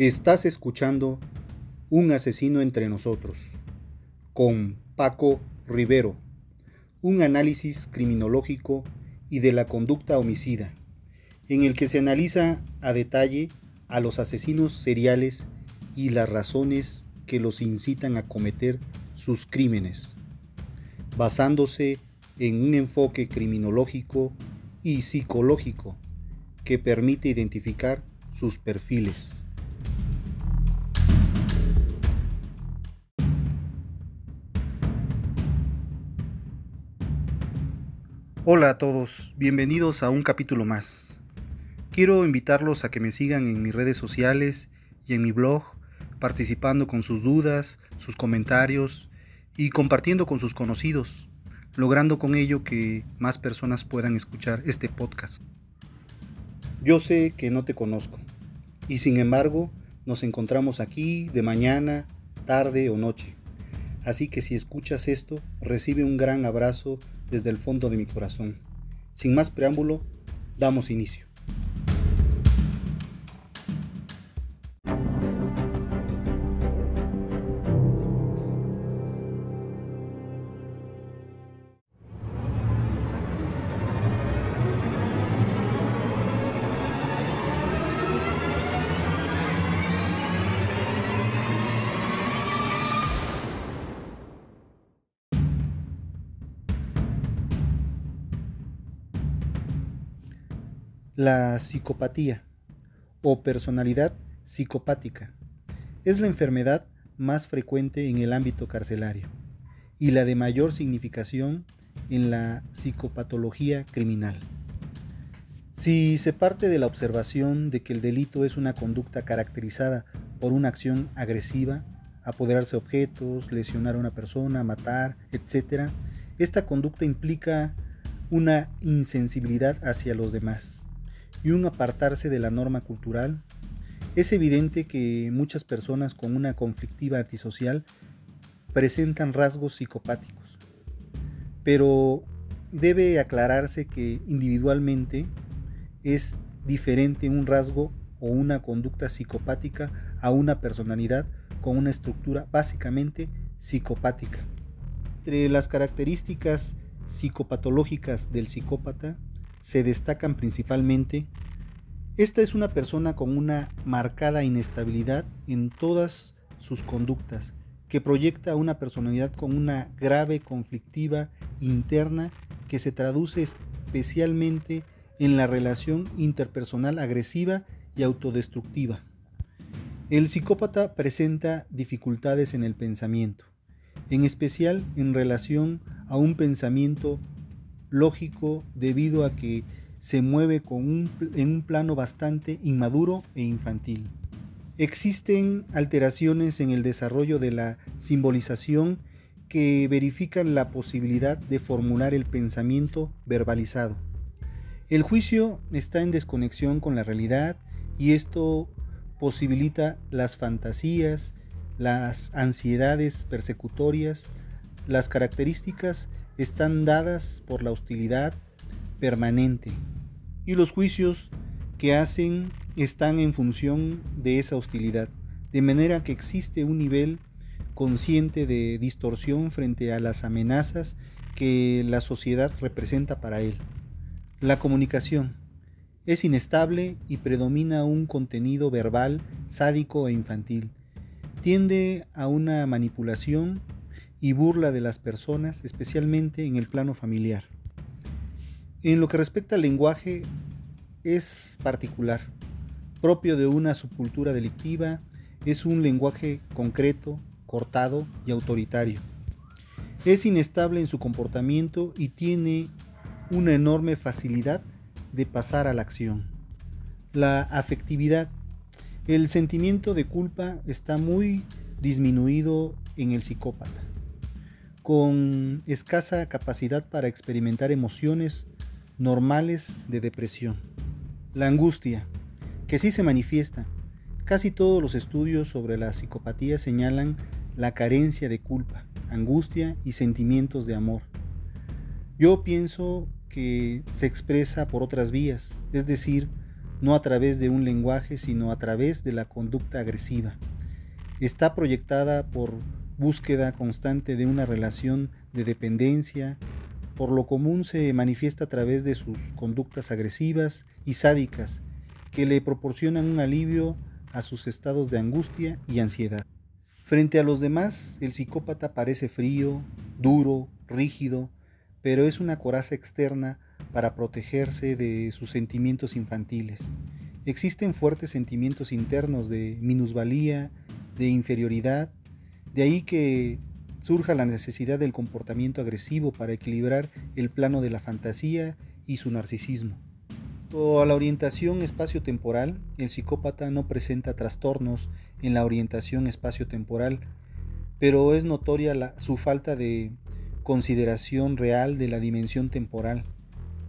Estás escuchando Un asesino entre nosotros con Paco Rivero, un análisis criminológico y de la conducta homicida, en el que se analiza a detalle a los asesinos seriales y las razones que los incitan a cometer sus crímenes, basándose en un enfoque criminológico y psicológico que permite identificar sus perfiles. Hola a todos, bienvenidos a un capítulo más. Quiero invitarlos a que me sigan en mis redes sociales y en mi blog, participando con sus dudas, sus comentarios y compartiendo con sus conocidos, logrando con ello que más personas puedan escuchar este podcast. Yo sé que no te conozco y sin embargo nos encontramos aquí de mañana, tarde o noche. Así que si escuchas esto, recibe un gran abrazo desde el fondo de mi corazón. Sin más preámbulo, damos inicio. La psicopatía o personalidad psicopática es la enfermedad más frecuente en el ámbito carcelario y la de mayor significación en la psicopatología criminal. Si se parte de la observación de que el delito es una conducta caracterizada por una acción agresiva, apoderarse de objetos, lesionar a una persona, matar, etc., esta conducta implica una insensibilidad hacia los demás y un apartarse de la norma cultural, es evidente que muchas personas con una conflictiva antisocial presentan rasgos psicopáticos. Pero debe aclararse que individualmente es diferente un rasgo o una conducta psicopática a una personalidad con una estructura básicamente psicopática. Entre las características psicopatológicas del psicópata se destacan principalmente esta es una persona con una marcada inestabilidad en todas sus conductas, que proyecta una personalidad con una grave conflictiva interna que se traduce especialmente en la relación interpersonal agresiva y autodestructiva. El psicópata presenta dificultades en el pensamiento, en especial en relación a un pensamiento lógico debido a que se mueve con en un plano bastante inmaduro e infantil. Existen alteraciones en el desarrollo de la simbolización que verifican la posibilidad de formular el pensamiento verbalizado. El juicio está en desconexión con la realidad y esto posibilita las fantasías, las ansiedades persecutorias, las características están dadas por la hostilidad permanente y los juicios que hacen están en función de esa hostilidad, de manera que existe un nivel consciente de distorsión frente a las amenazas que la sociedad representa para él. La comunicación es inestable y predomina un contenido verbal sádico e infantil. Tiende a una manipulación y burla de las personas, especialmente en el plano familiar. En lo que respecta al lenguaje, es particular, propio de una subcultura delictiva, es un lenguaje concreto, cortado y autoritario. Es inestable en su comportamiento y tiene una enorme facilidad de pasar a la acción. La afectividad. El sentimiento de culpa está muy disminuido en el psicópata con escasa capacidad para experimentar emociones normales de depresión. La angustia, que sí se manifiesta. Casi todos los estudios sobre la psicopatía señalan la carencia de culpa, angustia y sentimientos de amor. Yo pienso que se expresa por otras vías, es decir, no a través de un lenguaje, sino a través de la conducta agresiva. Está proyectada por búsqueda constante de una relación de dependencia, por lo común se manifiesta a través de sus conductas agresivas y sádicas, que le proporcionan un alivio a sus estados de angustia y ansiedad. Frente a los demás, el psicópata parece frío, duro, rígido, pero es una coraza externa para protegerse de sus sentimientos infantiles. Existen fuertes sentimientos internos de minusvalía, de inferioridad, de ahí que surja la necesidad del comportamiento agresivo para equilibrar el plano de la fantasía y su narcisismo. O a la orientación espacio-temporal, el psicópata no presenta trastornos en la orientación espacio-temporal, pero es notoria su falta de consideración real de la dimensión temporal,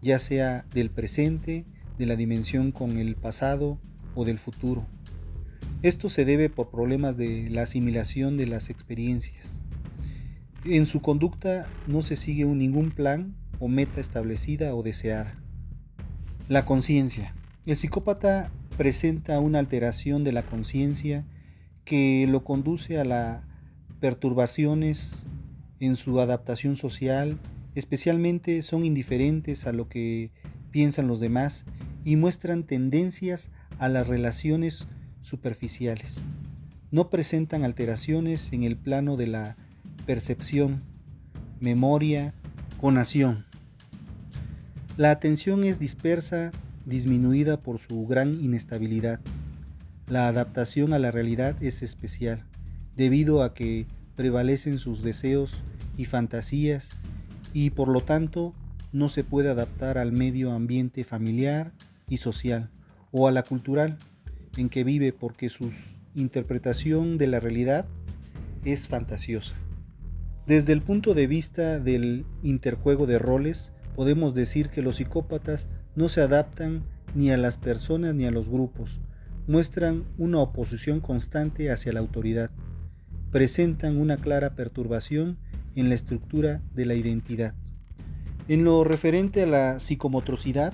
ya sea del presente, de la dimensión con el pasado o del futuro. Esto se debe por problemas de la asimilación de las experiencias. En su conducta no se sigue ningún plan o meta establecida o deseada. La conciencia. El psicópata presenta una alteración de la conciencia que lo conduce a las perturbaciones en su adaptación social, especialmente son indiferentes a lo que piensan los demás y muestran tendencias a las relaciones superficiales. No presentan alteraciones en el plano de la percepción, memoria, conación. La atención es dispersa, disminuida por su gran inestabilidad. La adaptación a la realidad es especial, debido a que prevalecen sus deseos y fantasías y por lo tanto no se puede adaptar al medio ambiente familiar y social o a la cultural en que vive porque su interpretación de la realidad es fantasiosa. Desde el punto de vista del interjuego de roles, podemos decir que los psicópatas no se adaptan ni a las personas ni a los grupos, muestran una oposición constante hacia la autoridad, presentan una clara perturbación en la estructura de la identidad. En lo referente a la psicomotricidad,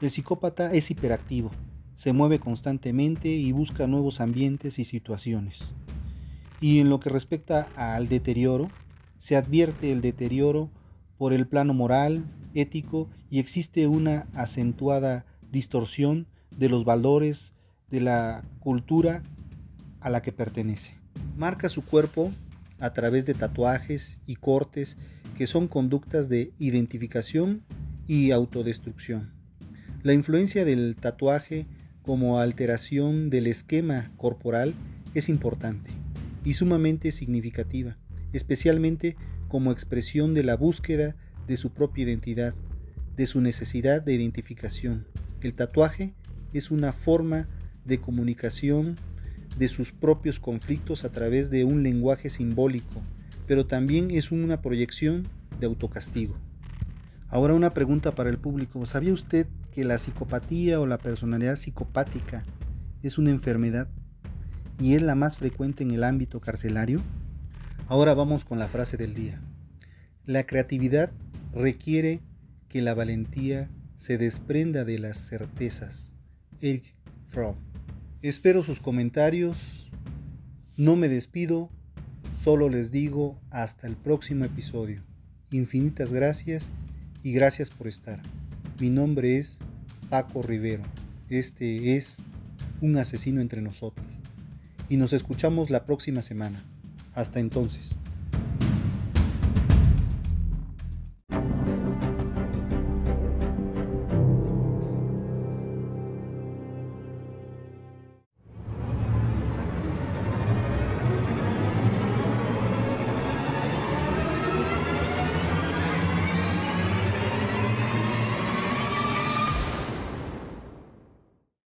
el psicópata es hiperactivo, se mueve constantemente y busca nuevos ambientes y situaciones. Y en lo que respecta al deterioro, se advierte el deterioro por el plano moral, ético y existe una acentuada distorsión de los valores de la cultura a la que pertenece. Marca su cuerpo a través de tatuajes y cortes que son conductas de identificación y autodestrucción. La influencia del tatuaje como alteración del esquema corporal es importante y sumamente significativa, especialmente como expresión de la búsqueda de su propia identidad, de su necesidad de identificación. El tatuaje es una forma de comunicación de sus propios conflictos a través de un lenguaje simbólico, pero también es una proyección de autocastigo. Ahora una pregunta para el público. ¿Sabía usted que la psicopatía o la personalidad psicopática es una enfermedad y es la más frecuente en el ámbito carcelario? Ahora vamos con la frase del día. La creatividad requiere que la valentía se desprenda de las certezas. Eric Fromm. Espero sus comentarios. No me despido, solo les digo hasta el próximo episodio. Infinitas gracias y gracias por estar. Mi nombre es Paco Rivero. Este es un asesino entre nosotros. Y nos escuchamos la próxima semana. Hasta entonces.